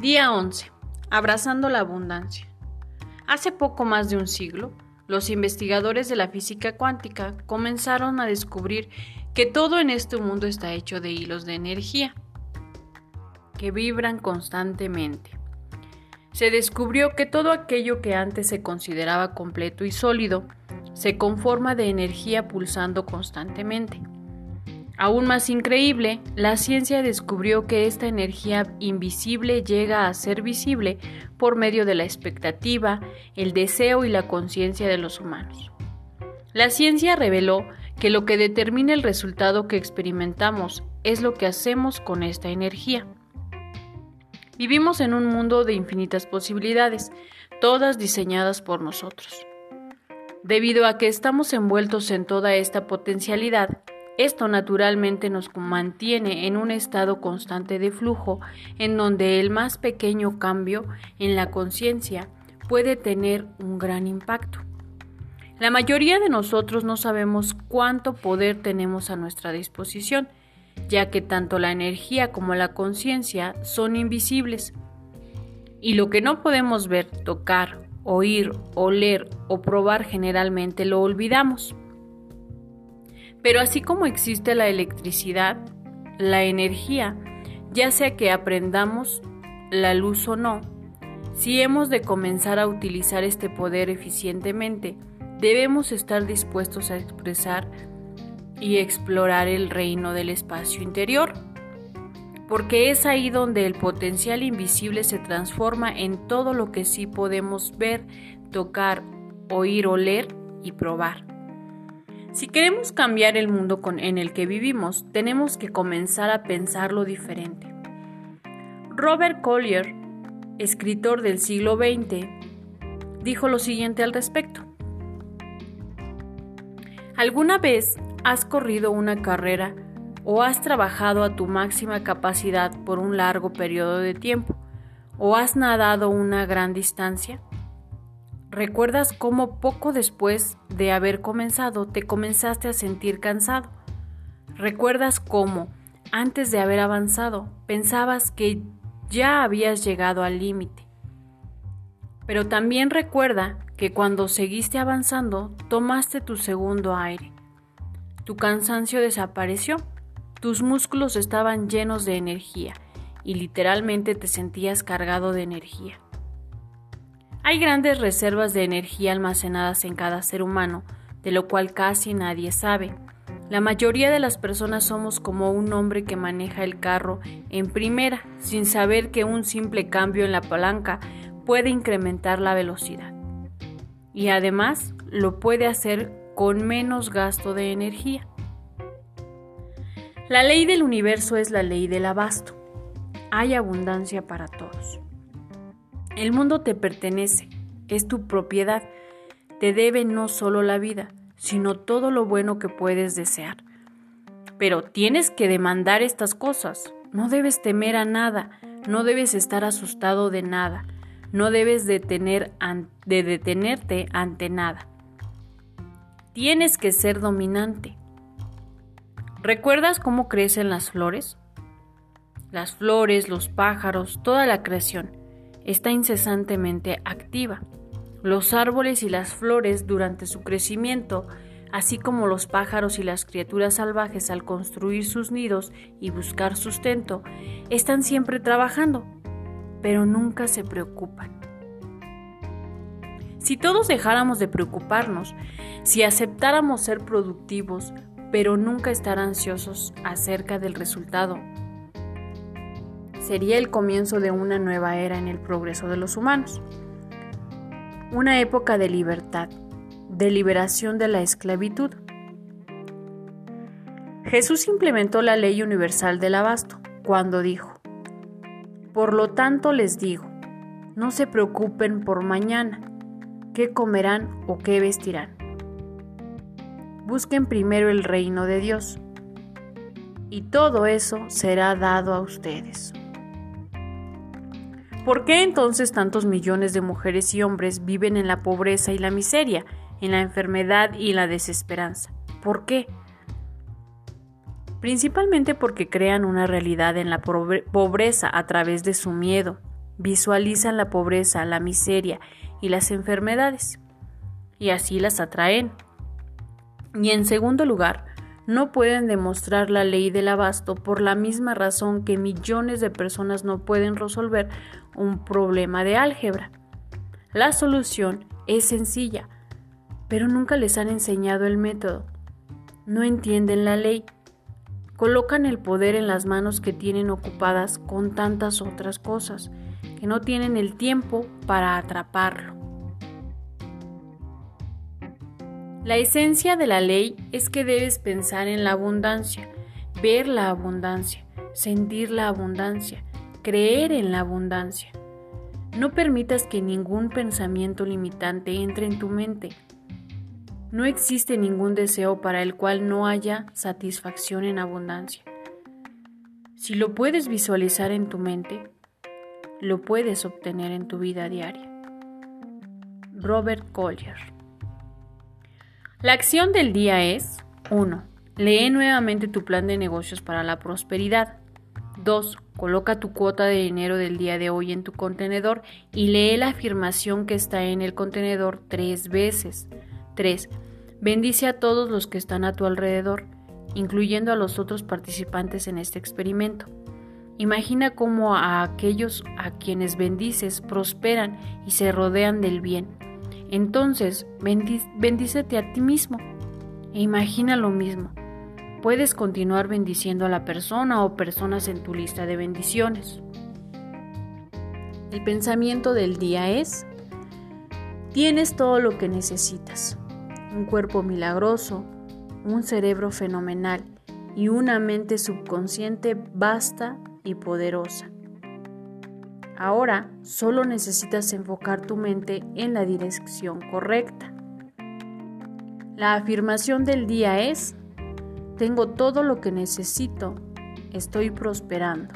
Día 11. Abrazando la abundancia. Hace poco más de un siglo, los investigadores de la física cuántica comenzaron a descubrir que todo en este mundo está hecho de hilos de energía que vibran constantemente. Se descubrió que todo aquello que antes se consideraba completo y sólido se conforma de energía pulsando constantemente. Aún más increíble, la ciencia descubrió que esta energía invisible llega a ser visible por medio de la expectativa, el deseo y la conciencia de los humanos. La ciencia reveló que lo que determina el resultado que experimentamos es lo que hacemos con esta energía. Vivimos en un mundo de infinitas posibilidades, todas diseñadas por nosotros. Debido a que estamos envueltos en toda esta potencialidad, esto naturalmente nos mantiene en un estado constante de flujo en donde el más pequeño cambio en la conciencia puede tener un gran impacto. La mayoría de nosotros no sabemos cuánto poder tenemos a nuestra disposición, ya que tanto la energía como la conciencia son invisibles. Y lo que no podemos ver, tocar, oír, oler o probar generalmente lo olvidamos. Pero así como existe la electricidad, la energía, ya sea que aprendamos la luz o no, si hemos de comenzar a utilizar este poder eficientemente, debemos estar dispuestos a expresar y explorar el reino del espacio interior, porque es ahí donde el potencial invisible se transforma en todo lo que sí podemos ver, tocar, oír, oler y probar. Si queremos cambiar el mundo en el que vivimos, tenemos que comenzar a pensarlo diferente. Robert Collier, escritor del siglo XX, dijo lo siguiente al respecto. ¿Alguna vez has corrido una carrera o has trabajado a tu máxima capacidad por un largo periodo de tiempo o has nadado una gran distancia? ¿Recuerdas cómo poco después de haber comenzado te comenzaste a sentir cansado? ¿Recuerdas cómo, antes de haber avanzado, pensabas que ya habías llegado al límite? Pero también recuerda que cuando seguiste avanzando, tomaste tu segundo aire. Tu cansancio desapareció, tus músculos estaban llenos de energía y literalmente te sentías cargado de energía. Hay grandes reservas de energía almacenadas en cada ser humano, de lo cual casi nadie sabe. La mayoría de las personas somos como un hombre que maneja el carro en primera, sin saber que un simple cambio en la palanca puede incrementar la velocidad. Y además lo puede hacer con menos gasto de energía. La ley del universo es la ley del abasto. Hay abundancia para todos. El mundo te pertenece, es tu propiedad, te debe no solo la vida, sino todo lo bueno que puedes desear. Pero tienes que demandar estas cosas, no debes temer a nada, no debes estar asustado de nada, no debes detener de detenerte ante nada. Tienes que ser dominante. ¿Recuerdas cómo crecen las flores? Las flores, los pájaros, toda la creación está incesantemente activa. Los árboles y las flores durante su crecimiento, así como los pájaros y las criaturas salvajes al construir sus nidos y buscar sustento, están siempre trabajando, pero nunca se preocupan. Si todos dejáramos de preocuparnos, si aceptáramos ser productivos, pero nunca estar ansiosos acerca del resultado, sería el comienzo de una nueva era en el progreso de los humanos. Una época de libertad, de liberación de la esclavitud. Jesús implementó la ley universal del abasto cuando dijo, Por lo tanto les digo, no se preocupen por mañana, qué comerán o qué vestirán. Busquen primero el reino de Dios, y todo eso será dado a ustedes. ¿Por qué entonces tantos millones de mujeres y hombres viven en la pobreza y la miseria, en la enfermedad y la desesperanza? ¿Por qué? Principalmente porque crean una realidad en la pobreza a través de su miedo, visualizan la pobreza, la miseria y las enfermedades, y así las atraen. Y en segundo lugar, no pueden demostrar la ley del abasto por la misma razón que millones de personas no pueden resolver un problema de álgebra. La solución es sencilla, pero nunca les han enseñado el método. No entienden la ley. Colocan el poder en las manos que tienen ocupadas con tantas otras cosas, que no tienen el tiempo para atraparlo. La esencia de la ley es que debes pensar en la abundancia, ver la abundancia, sentir la abundancia, creer en la abundancia. No permitas que ningún pensamiento limitante entre en tu mente. No existe ningún deseo para el cual no haya satisfacción en abundancia. Si lo puedes visualizar en tu mente, lo puedes obtener en tu vida diaria. Robert Collier la acción del día es 1. Lee nuevamente tu plan de negocios para la prosperidad. 2. Coloca tu cuota de dinero del día de hoy en tu contenedor y lee la afirmación que está en el contenedor tres veces. 3. Bendice a todos los que están a tu alrededor, incluyendo a los otros participantes en este experimento. Imagina cómo a aquellos a quienes bendices prosperan y se rodean del bien. Entonces, bendícete a ti mismo e imagina lo mismo. Puedes continuar bendiciendo a la persona o personas en tu lista de bendiciones. El pensamiento del día es, tienes todo lo que necesitas. Un cuerpo milagroso, un cerebro fenomenal y una mente subconsciente vasta y poderosa. Ahora solo necesitas enfocar tu mente en la dirección correcta. La afirmación del día es, tengo todo lo que necesito, estoy prosperando.